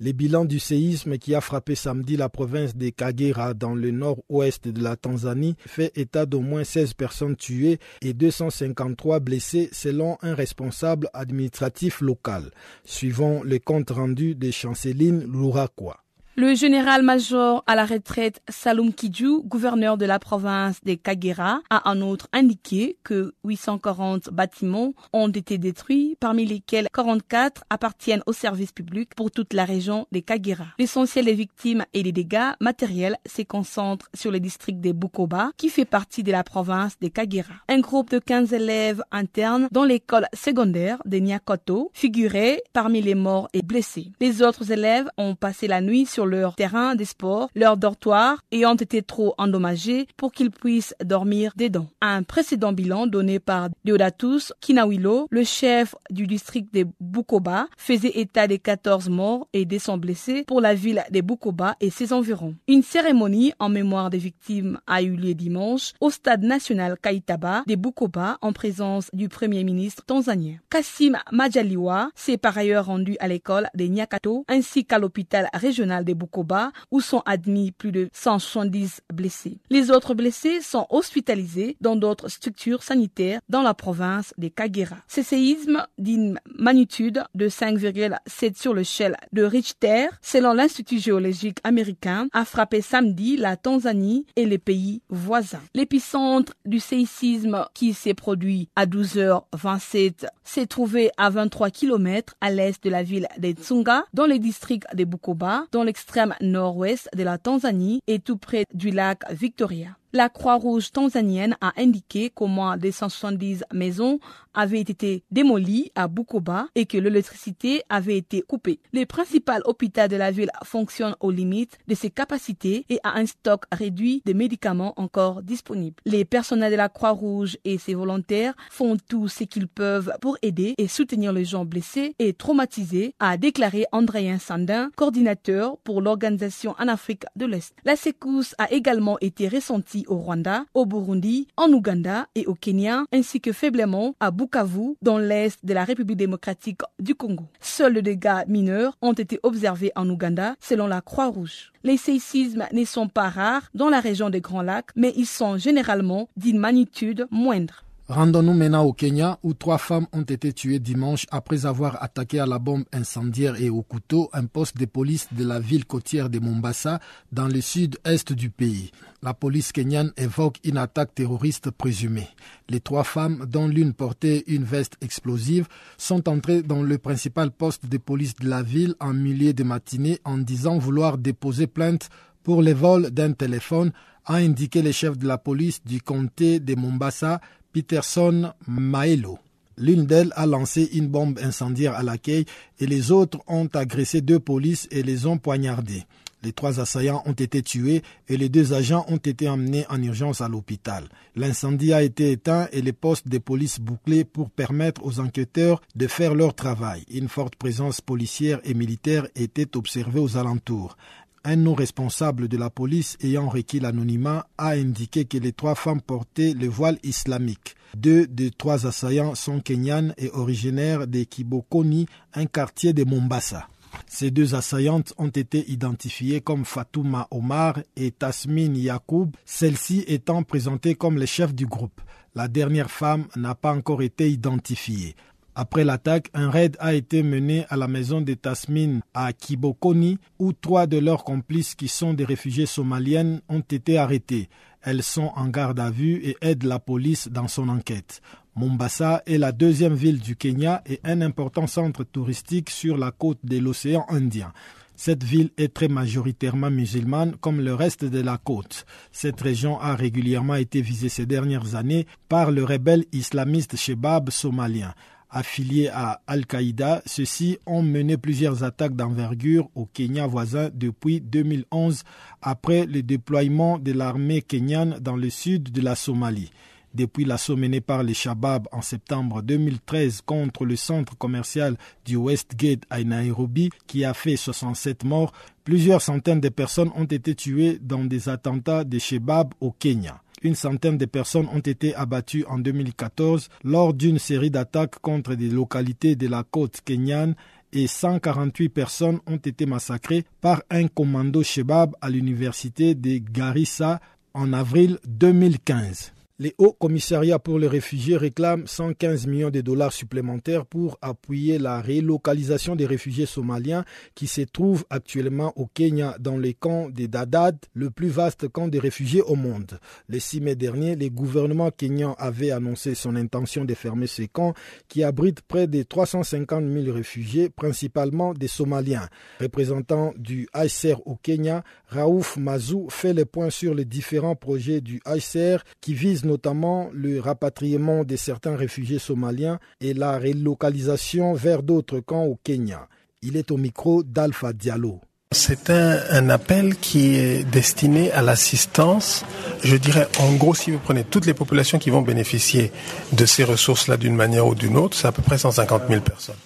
Les bilans du séisme qui a frappé samedi la province de Kagera dans le nord-ouest de la Tanzanie fait état d'au moins 16 personnes tuées et 253 blessées selon un responsable administratif local, suivant le compte rendu de Chanceline Lourakwa. Le général-major à la retraite Saloum Kidjou, gouverneur de la province des Kagera, a en outre indiqué que 840 bâtiments ont été détruits, parmi lesquels 44 appartiennent au service public pour toute la région des Kagera. L'essentiel des victimes et des dégâts matériels se concentrent sur le district de Bukoba, qui fait partie de la province des Kagera. Un groupe de 15 élèves internes dans l'école secondaire de Nyakoto figurait parmi les morts et blessés. Les autres élèves ont passé la nuit sur leur terrain de sport, leur dortoir et ont été trop endommagés pour qu'ils puissent dormir dedans. Un précédent bilan donné par Deodatus Kinawilo, le chef du district de Bukoba, faisait état des 14 morts et des 100 blessés pour la ville de Bukoba et ses environs. Une cérémonie en mémoire des victimes a eu lieu dimanche au stade national Kaitaba de Bukoba en présence du premier ministre tanzanien. Kassim Majaliwa s'est par ailleurs rendu à l'école de Nyakato ainsi qu'à l'hôpital régional de Bukoba où sont admis plus de 170 blessés. Les autres blessés sont hospitalisés dans d'autres structures sanitaires dans la province des Kagera. Ces séismes d'une magnitude de 5,7 sur l'échelle de Richter, selon l'Institut géologique américain, a frappé samedi la Tanzanie et les pays voisins. L'épicentre du séisme qui s'est produit à 12h27 s'est trouvé à 23 km à l'est de la ville de Tsunga, dans le district de Bukoba, dans l'extrême nord-ouest de la Tanzanie et tout près du lac Victoria. La Croix-Rouge tanzanienne a indiqué qu'au moins 270 maisons avaient été démolies à Bukoba et que l'électricité avait été coupée. Le principal hôpital de la ville fonctionne aux limites de ses capacités et a un stock réduit de médicaments encore disponibles. Les personnels de la Croix-Rouge et ses volontaires font tout ce qu'ils peuvent pour aider et soutenir les gens blessés et traumatisés, a déclaré Andréen Sandin, coordinateur pour l'organisation en Afrique de l'Est. La secousse a également été ressentie au Rwanda, au Burundi, en Ouganda et au Kenya, ainsi que faiblement à Bukavu, dans l'est de la République démocratique du Congo. Seuls les dégâts mineurs ont été observés en Ouganda, selon la Croix-Rouge. Les séismes ne sont pas rares dans la région des Grands Lacs, mais ils sont généralement d'une magnitude moindre. Rendons-nous maintenant au Kenya où trois femmes ont été tuées dimanche après avoir attaqué à la bombe incendiaire et au couteau un poste de police de la ville côtière de Mombasa dans le sud-est du pays. La police kenyane évoque une attaque terroriste présumée. Les trois femmes, dont l'une portait une veste explosive, sont entrées dans le principal poste de police de la ville en milieu de matinée en disant vouloir déposer plainte pour le vol d'un téléphone, a indiqué le chef de la police du comté de Mombasa, Peterson Maelo. L'une d'elles a lancé une bombe incendiaire à l'accueil et les autres ont agressé deux polices et les ont poignardés. Les trois assaillants ont été tués et les deux agents ont été emmenés en urgence à l'hôpital. L'incendie a été éteint et les postes de police bouclés pour permettre aux enquêteurs de faire leur travail. Une forte présence policière et militaire était observée aux alentours. Un non responsable de la police ayant requis l'anonymat a indiqué que les trois femmes portaient le voile islamique. Deux des trois assaillants sont kenyanes et originaires de Kibokoni, un quartier de Mombasa. Ces deux assaillantes ont été identifiées comme Fatouma Omar et Tasmin Yacoub, celle-ci étant présentée comme le chef du groupe. La dernière femme n'a pas encore été identifiée. Après l'attaque, un raid a été mené à la maison de Tasmin à Kibokoni où trois de leurs complices qui sont des réfugiés somaliennes ont été arrêtés. Elles sont en garde à vue et aident la police dans son enquête. Mombasa est la deuxième ville du Kenya et un important centre touristique sur la côte de l'océan Indien. Cette ville est très majoritairement musulmane comme le reste de la côte. Cette région a régulièrement été visée ces dernières années par le rebelle islamiste Shebab somalien. Affiliés à Al-Qaïda, ceux-ci ont mené plusieurs attaques d'envergure au Kenya voisin depuis 2011 après le déploiement de l'armée kenyane dans le sud de la Somalie. Depuis l'assaut mené par les Shabab en septembre 2013 contre le centre commercial du Westgate à Nairobi, qui a fait 67 morts, plusieurs centaines de personnes ont été tuées dans des attentats de Shabab au Kenya. Une centaine de personnes ont été abattues en 2014 lors d'une série d'attaques contre des localités de la côte kenyane et 148 personnes ont été massacrées par un commando Shebab à l'université de Garissa en avril 2015. Les hauts commissariats pour les réfugiés réclament 115 millions de dollars supplémentaires pour appuyer la relocalisation des réfugiés somaliens qui se trouvent actuellement au Kenya dans les camps des Dadaad, le plus vaste camp des réfugiés au monde. Le 6 mai dernier, le gouvernement kenyan avait annoncé son intention de fermer ces camps qui abritent près de 350 000 réfugiés, principalement des Somaliens. Représentant du HCR au Kenya, Raouf Mazou fait le point sur les différents projets du HCR qui visent notamment le rapatriement de certains réfugiés somaliens et la relocalisation vers d'autres camps au Kenya. Il est au micro d'Alpha Diallo. C'est un, un, appel qui est destiné à l'assistance. Je dirais, en gros, si vous prenez toutes les populations qui vont bénéficier de ces ressources-là d'une manière ou d'une autre, c'est à peu près 150 000 personnes.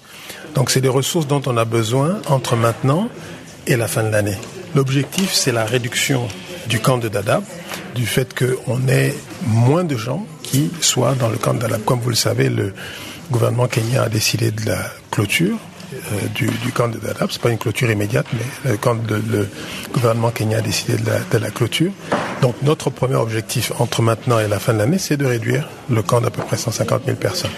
Donc, c'est des ressources dont on a besoin entre maintenant et la fin de l'année. L'objectif, c'est la réduction du camp de Dadaab, du fait qu'on ait moins de gens qui soient dans le camp de Dadaab. Comme vous le savez, le gouvernement kenyan a décidé de la clôture du, camp de Dadaab. C'est pas une clôture immédiate, mais le, gouvernement kenya a décidé de la, de la clôture. Donc notre premier objectif entre maintenant et la fin de l'année, c'est de réduire le camp d'à peu près 150 000 personnes.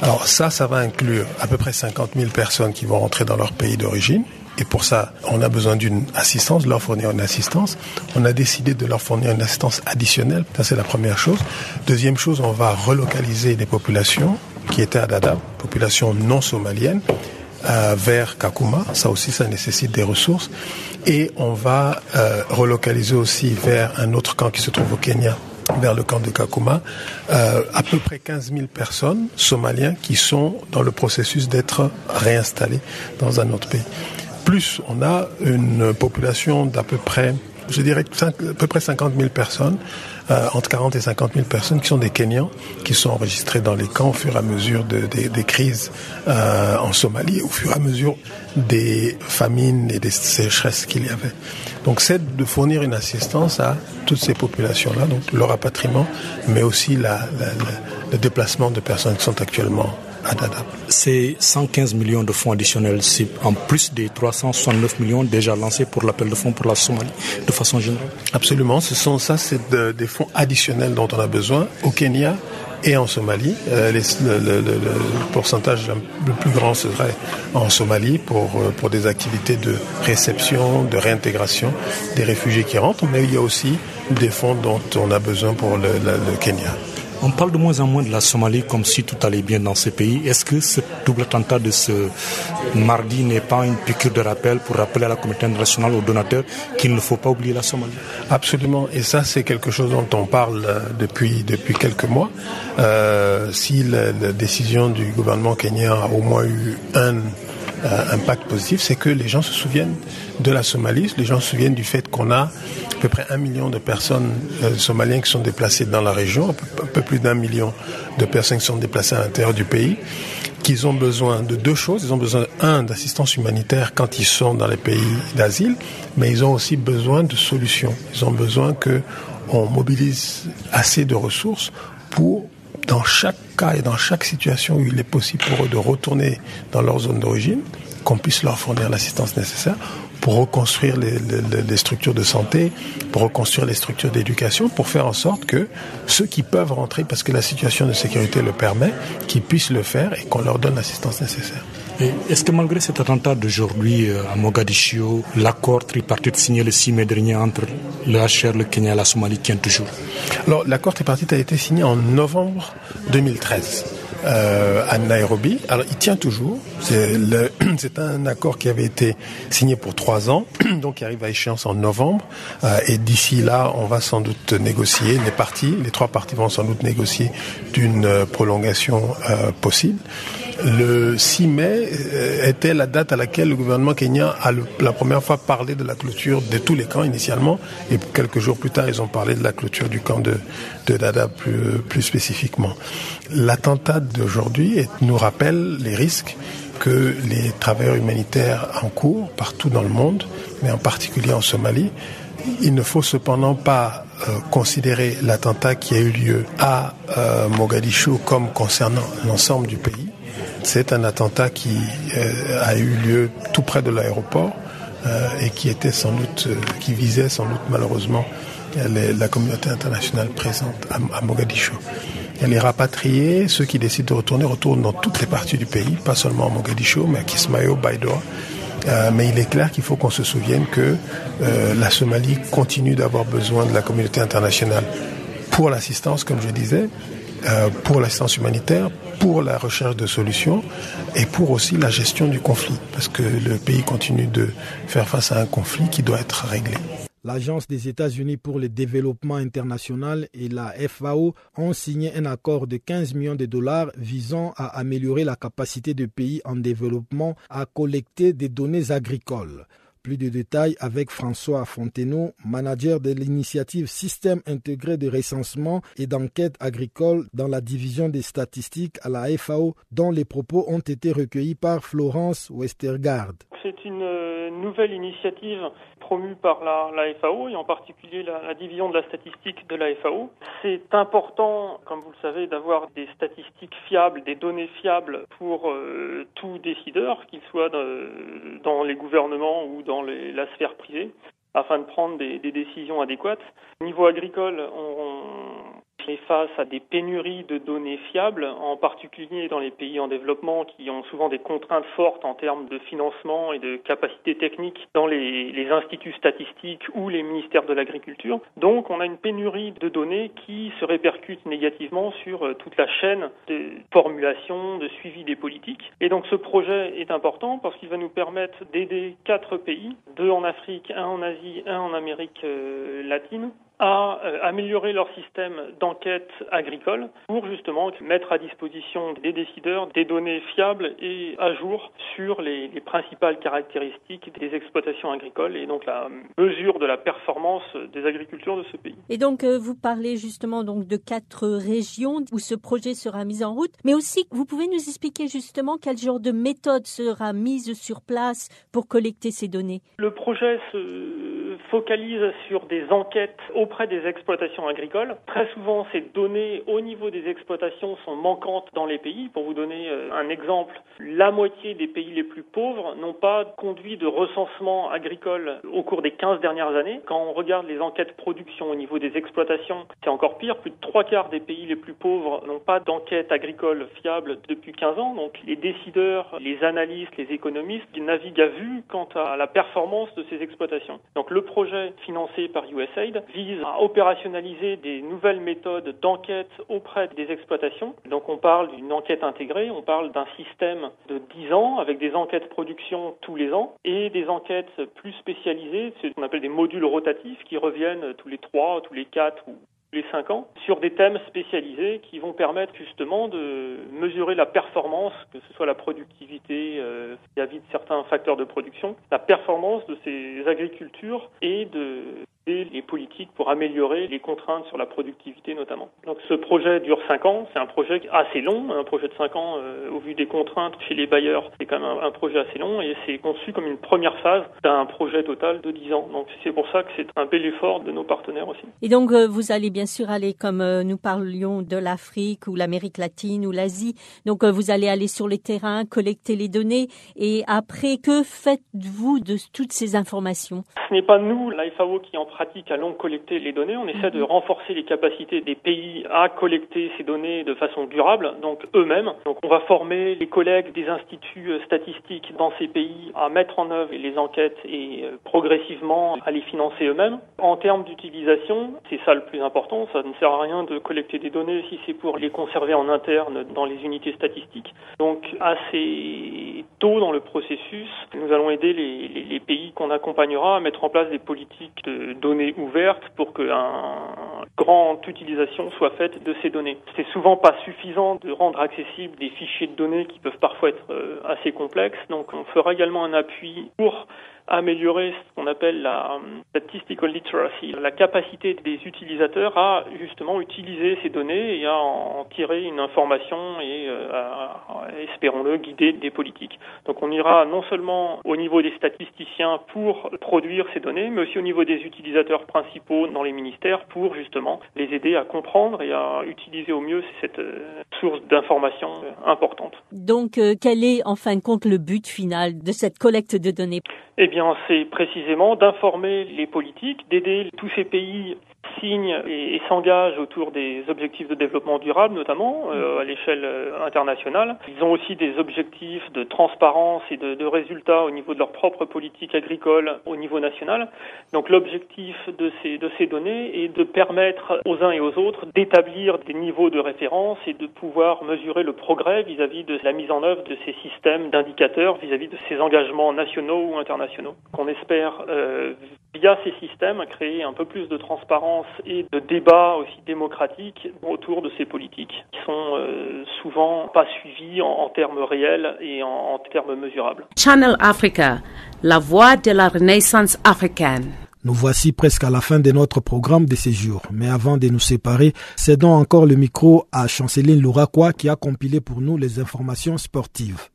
Alors ça, ça va inclure à peu près 50 000 personnes qui vont rentrer dans leur pays d'origine. Et pour ça, on a besoin d'une assistance, de leur fournir une assistance. On a décidé de leur fournir une assistance additionnelle. Ça, c'est la première chose. Deuxième chose, on va relocaliser des populations qui étaient à Dadaab, populations non somaliennes, euh, vers Kakuma. Ça aussi, ça nécessite des ressources. Et on va euh, relocaliser aussi vers un autre camp qui se trouve au Kenya, vers le camp de Kakuma, euh, à peu près 15 000 personnes somaliens qui sont dans le processus d'être réinstallés dans un autre pays. Plus, on a une population d'à peu près, je dirais, à peu près 50 000 personnes euh, entre 40 et 50 000 personnes qui sont des Kenyans, qui sont enregistrés dans les camps au fur et à mesure de, des crises euh, en Somalie, au fur et à mesure des famines et des sécheresses qu'il y avait. Donc c'est de fournir une assistance à toutes ces populations-là, donc le rapatriement, mais aussi le déplacement de personnes qui sont actuellement c'est 115 millions de fonds additionnels, c'est en plus des 369 millions déjà lancés pour l'appel de fonds pour la Somalie, de façon générale. Absolument, ce sont ça, c'est des fonds additionnels dont on a besoin au Kenya et en Somalie. Euh, le, pourcentage le plus grand serait en Somalie euh, pour des activités de réception, de réintégration des réfugiés qui rentrent, mais il y a aussi des fonds dont on a besoin pour le Kenya. On parle de moins en moins de la Somalie comme si tout allait bien dans ce pays. Est-ce que ce double attentat de ce mardi n'est pas une piqûre de rappel pour rappeler à la communauté internationale, aux donateurs, qu'il ne faut pas oublier la Somalie? Absolument. Et ça, c'est quelque chose dont on parle euh, depuis, quelques mois. Euh, si la, décision du gouvernement kenyan a au moins eu un impact positif, c'est que les gens se souviennent de la Somalie, les gens se souviennent du fait qu'on a à peu près un million de personnes euh, somaliennes qui sont déplacées dans la région, un peu, plus d'un million de personnes qui sont déplacées à l'intérieur du pays, qu'ils ont besoin de deux choses. Ils ont besoin, un, d'assistance humanitaire quand ils sont dans les pays d'asile, mais ils ont aussi besoin de solutions. Ils ont besoin que on mobilise assez de ressources pour dans chaque cas et dans chaque situation où il est possible pour eux de retourner dans leur zone d'origine, qu'on puisse leur fournir l'assistance nécessaire pour reconstruire les, structures de santé, pour reconstruire les structures d'éducation, pour faire en sorte que ceux qui peuvent rentrer, parce que la situation de sécurité le permet, qu'ils puissent le faire et qu'on leur donne l'assistance nécessaire. Est-ce que malgré cet attentat d'aujourd'hui euh, à Mogadiscio, l'accord tripartite signé le 6 mai dernier entre le HR, le Kenya et la Somalie tient toujours? Alors l'accord tripartite a été signé en novembre 2013 euh, à Nairobi. Alors il tient toujours. C'est un accord qui avait été signé pour trois ans, donc qui arrive à échéance en novembre. Euh, et d'ici là, on va sans doute négocier. Les parties, les trois parties vont sans doute négocier d'une euh, prolongation euh, possible. Le 6 mai euh, était la date à laquelle le gouvernement kenyan a la première fois parlé de la clôture de tous les camps initialement, et quelques jours plus tard, ils ont parlé de la clôture du camp de, de Dada plus, plus spécifiquement. L'attentat d'aujourd'hui nous rappelle les risques que les travailleurs humanitaires en cours partout dans le monde, mais en particulier en Somalie, il ne faut cependant pas euh, considérer l'attentat qui a eu lieu à euh, Mogadiscio comme concernant l'ensemble du pays. C'est un attentat qui euh, a eu lieu tout près de l'aéroport euh, et qui était sans doute, euh, qui visait sans doute malheureusement la communauté internationale présente à, Mogadiscio. Elle est rapatriée, ceux qui décident de retourner retournent dans toutes les parties du pays, pas seulement à Mogadiscio, mais à Kismayo, Baidoa. mais il est clair qu'il faut qu'on se souvienne que la Somalie continue d'avoir besoin de la communauté internationale pour l'assistance, comme je disais, pour l'assistance humanitaire, pour la recherche de solutions et pour aussi la gestion du conflit, parce que le pays continue de faire face à un conflit qui doit être réglé. L'Agence des États-Unis pour le développement international et la FAO ont signé un accord de 15 millions de dollars visant à améliorer la capacité de pays en développement à collecter des données agricoles. Plus de détails avec François Fontenot, manager de l'initiative Système intégré de recensement et d'enquête agricole dans la division des statistiques à la FAO, dont les propos ont été recueillis par Florence Westergaard. C'est une euh, nouvelle initiative promue par la, FAO et en particulier la, division de la statistique de la FAO. C'est important, comme vous le savez, d'avoir des statistiques fiables, des données fiables pour euh, tout décideur, qu'il soit dans les gouvernements ou dans la sphère privée afin de prendre des, décisions adéquates. Au niveau agricole, on, face à des pénuries de données fiables, en particulier dans les pays en développement qui ont souvent des contraintes fortes en termes de financement et de capacité technique dans les, les instituts statistiques ou les ministères de l'agriculture. Donc on a une pénurie de données qui se répercute négativement sur euh, toute la chaîne de formulation, de suivi des politiques. Et donc ce projet est important parce qu'il va nous permettre d'aider quatre pays, deux en Afrique, un en Asie, un en Amérique euh, latine, à euh, améliorer leur système d'enquête agricole pour justement mettre à disposition des décideurs des données fiables et à jour sur les, principales caractéristiques des exploitations agricoles et donc la mesure de la performance des agricultures de ce pays. Et donc euh, vous parlez justement donc de quatre régions où ce projet sera mis en route, mais aussi vous pouvez nous expliquer justement quel genre de méthode sera mise sur place pour collecter ces données? Le projet se focalise sur des enquêtes au auprès des exploitations agricoles. Très souvent, ces données au niveau des exploitations sont manquantes dans les pays. Pour vous donner euh, un exemple, la moitié des pays les plus pauvres n'ont pas conduit de recensement agricole au cours des 15 dernières années. Quand on regarde les enquêtes production au niveau des exploitations, c'est encore pire. Plus de trois quarts des pays les plus pauvres n'ont pas d'enquête agricole fiable depuis 15 ans. Donc les décideurs, les analystes, les économistes naviguent à vue quant à la performance de ces exploitations. Donc le projet financé par USAID vise à opérationnaliser des nouvelles méthodes d'enquête auprès des exploitations. Donc on parle d'une enquête intégrée, on parle d'un système de 10 ans avec des enquêtes production tous les ans et des enquêtes plus spécialisées, ce qu'on appelle des modules rotatifs qui reviennent tous les 3, tous les 4 ou les 5 ans sur des thèmes spécialisés qui vont permettre justement de mesurer la performance, que ce soit la productivité euh, vis-à-vis de certains facteurs de production, la performance de ces agricultures et de les politiques pour améliorer les contraintes sur la productivité notamment. Donc ce projet dure 5 ans, c'est un projet assez long, un projet de 5 ans euh, au vu des contraintes chez les bailleurs, c'est quand même un, projet assez long et c'est conçu comme une première phase d'un projet total de 10 ans. Donc c'est pour ça que c'est un bel effort de nos partenaires aussi. Et donc euh, vous allez bien sûr aller comme euh, nous parlions de l'Afrique ou l'Amérique latine ou l'Asie. Donc vous allez aller sur les terrains, collecter les données et après que faites-vous de toutes ces informations? Ce n'est pas nous, la FAO qui en pratique allons collecter les données. On essaie de mhm. renforcer les capacités des pays à collecter ces données de façon durable, donc eux-mêmes. Donc on va former les collègues des instituts euh, statistiques dans ces pays à mettre en œuvre les enquêtes et euh, progressivement à les financer eux-mêmes. En termes d'utilisation, c'est ça le plus important. Ça ne sert à rien de collecter des données si c'est pour les conserver en interne dans les unités statistiques. Donc assez tôt dans le processus, nous allons aider les, les pays qu'on accompagnera à mettre en place des politiques de données ouvertes pour qu'une grande utilisation soit faite de ces données. C'est souvent pas suffisant de rendre accessibles des fichiers de données qui peuvent parfois être euh, assez complexes, donc on fera également un appui pour améliorer ce qu'on appelle la euh, statistical literacy, la capacité des utilisateurs à justement utiliser ces données et à en tirer une information et euh, à, espérons-le guider des politiques. Donc on ira non seulement au niveau des statisticiens pour produire ces données, mais aussi au niveau des utilisateurs principaux dans les ministères pour justement les aider à comprendre et à utiliser au mieux cette euh, source d'information importante. Donc quel est en fin de compte le but final de cette collecte de données? Eh bien, c'est précisément d'informer les politiques, d'aider tous ces pays signe et, s'engage autour des objectifs de développement durable, notamment euh, à l'échelle euh, internationale. Ils ont aussi des objectifs de transparence et de, de, résultats au niveau de leur propre politique agricole au niveau national. Donc l'objectif de ces, de ces données est de permettre aux uns et aux autres d'établir des niveaux de référence et de pouvoir mesurer le progrès vis-à-vis de la mise en œuvre de ces systèmes d'indicateurs vis-à-vis de ces engagements nationaux ou internationaux qu'on espère euh, via ces systèmes créer un peu plus de transparence et de débat aussi démocratique autour de ces politiques qui sont euh, souvent pas suivies en, termes réels et en, en termes mesurables. Channel Africa, la voix de la renaissance africaine. Nous voici presque à la fin de notre programme de séjour. Mais avant de nous séparer, cédons encore le micro à Chanceline Louraquois qui a compilé pour nous les informations sportives.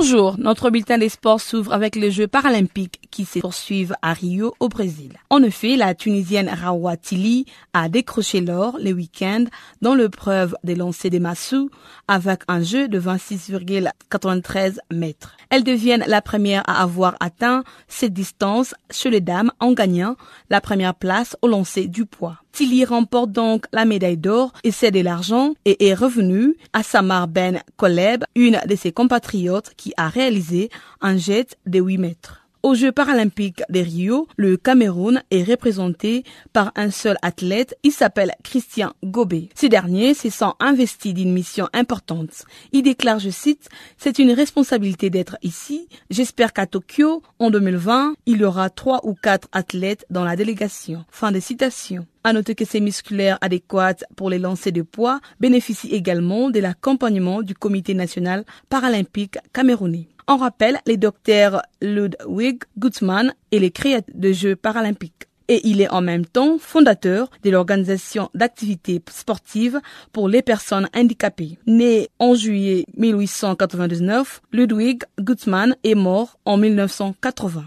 Bonjour, notre bulletin des sports s'ouvre avec les Jeux paralympiques qui se poursuivent à Rio au Brésil. En effet, la Tunisienne Rawa Tili a décroché l'or le week-end dans l'épreuve des lancers des massous avec un jeu de 26,93 mètres. Elle devient la première à avoir atteint cette distance chez les dames en gagnant la première place au lancer du poids. Tilly remporte donc la médaille d'or et cède de l'argent et est revenue à Samar Ben Koleb, une de ses compatriotes qui a réalisé un jet de 8 mètres. Aux Jeux paralympiques de Rio, le Cameroun est représenté par un seul athlète, il s'appelle Christian Gobé. Ce dernier se sent investi d'une mission importante. Il déclare, je cite, C'est une responsabilité d'être ici. J'espère qu'à Tokyo, en 2020, il y aura trois ou quatre athlètes dans la délégation. Fin de citation. À noter que ces musculaires adéquats pour les lancers de poids bénéficient également de l'accompagnement du Comité national paralympique camerounais. On rappelle les docteurs Ludwig Gutmann et les créateurs de Jeux paralympiques. Et il est en même temps fondateur de l'organisation d'activités sportives pour les personnes handicapées. Né en juillet 1899, Ludwig Gutmann est mort en 1980.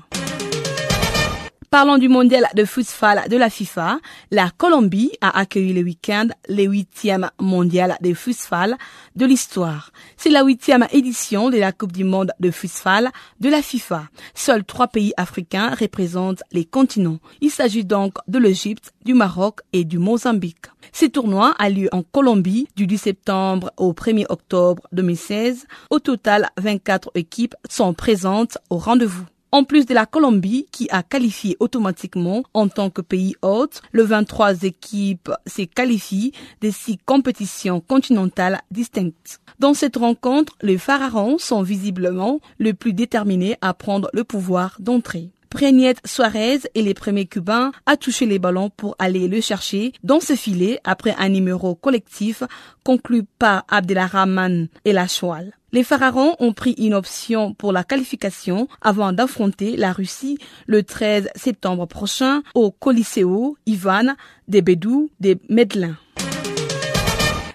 Parlons du mondial de futsal de la FIFA. La Colombie a accueilli le week-end le huitième mondial de futsal de l'histoire. C'est la huitième édition de la Coupe du monde de futsal de la FIFA. Seuls trois pays africains représentent les continents. Il s'agit donc de l'Égypte, du Maroc et du Mozambique. Ce tournoi a lieu en Colombie du 10 septembre au 1er octobre 2016. Au total, 24 équipes sont présentes au rendez-vous. En plus de la Colombie, qui a qualifié automatiquement en tant que pays hôte, le 23 équipes s'est qualifiées des six compétitions continentales distinctes. Dans cette rencontre, les Pharaons sont visiblement les plus déterminés à prendre le pouvoir d'entrée. Preniet Suarez est le premier Cubain à toucher les ballons pour aller le chercher dans ce filet après un numéro collectif conclu par Abdelrahman et la Choual. Les Pharaons ont pris une option pour la qualification avant d'affronter la Russie le 13 septembre prochain au Coliseo Ivan des Bédou des Medlins.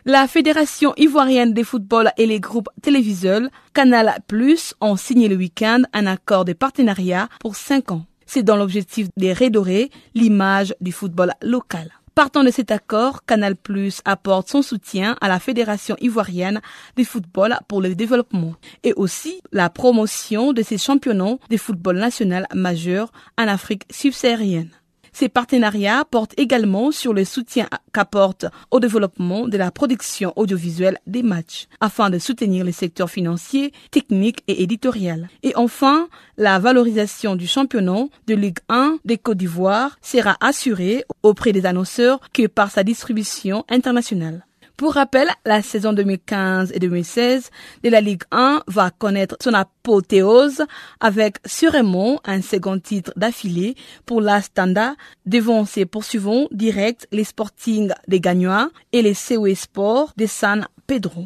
La Fédération ivoirienne de football et les groupes télévisuels Canal Plus ont signé le week-end un accord de partenariat pour cinq ans. C'est dans l'objectif de redorer l'image du football local. Partant de cet accord, Canal Plus apporte son soutien à la Fédération ivoirienne de football pour le développement et aussi la promotion de ces championnats de football national majeur en Afrique subsaharienne. Ces partenariats portent également sur le soutien qu'apporte au développement de la production audiovisuelle des matchs, afin de soutenir les secteurs financiers, techniques et éditorial. Et enfin, la valorisation du championnat de Ligue 1 des Côte d'Ivoire sera assurée auprès des annonceurs que par sa distribution internationale. Pour rappel, la saison 2015 et 2016 de la Ligue 1 va connaître son apothéose avec sûrement un second titre d'affilée pour la Standa devant ses poursuivants directs les Sporting des Gagnois et les COE Sport de San Pedro.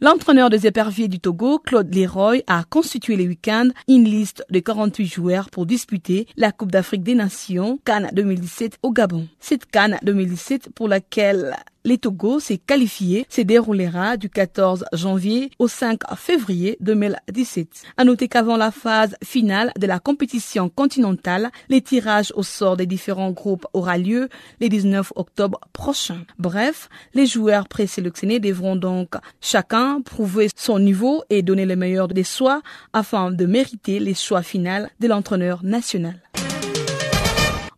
L'entraîneur des éperviers du Togo, Claude Leroy, a constitué le week-end une liste de 48 joueurs pour disputer la Coupe d'Afrique des Nations Cannes 2017 au Gabon. Cette Cannes 2017 pour laquelle les Togo s'est qualifié se déroulera du 14 janvier au 5 février 2017. À noter qu'avant la phase finale de la compétition continentale, les tirages au sort des différents groupes aura lieu le 19 octobre prochain. Bref, les joueurs présélectionnés devront donc chacun prouver son niveau et donner le meilleur de soi afin de mériter les choix finaux de l'entraîneur national.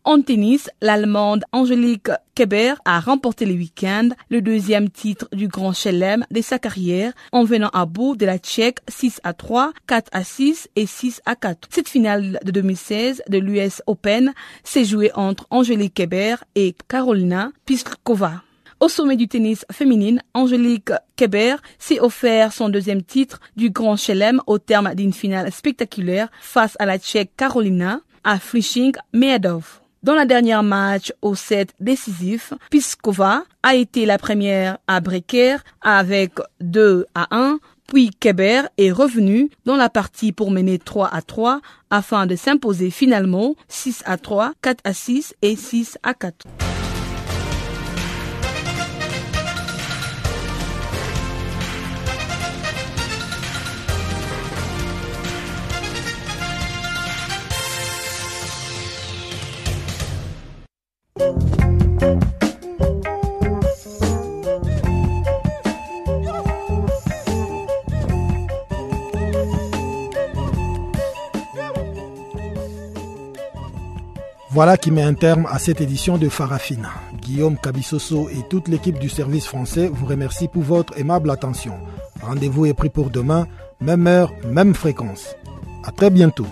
En tennis, l'Allemande Angélique Keber a remporté le week-end le deuxième titre du Grand Chelem de sa carrière en venant à bout de la Tchèque 6 à 3, 4 à 6 et 6 à 4. Cette finale de 2016 de l'US Open s'est jouée entre Angélique Keber et Carolina Pliskova. Au sommet du tennis féminine, Angélique Keber s'est offert son deuxième titre du Grand Chelem au terme d'une finale spectaculaire face à la Tchèque Carolina à Flushing Meadow. Dans la dernière match au set décisif, Piskova a été la première à breaker avec 2 à 1, puis Keber est revenu dans la partie pour mener 3 à 3 afin de s'imposer finalement 6 à 3, 4 à 6 et 6 à 4. Voilà qui met un terme à cette édition de Farafina. Guillaume Cabissoso et toute l'équipe du service français vous remercient pour votre aimable attention. Rendez-vous est pris pour demain, même heure, même fréquence. À très bientôt.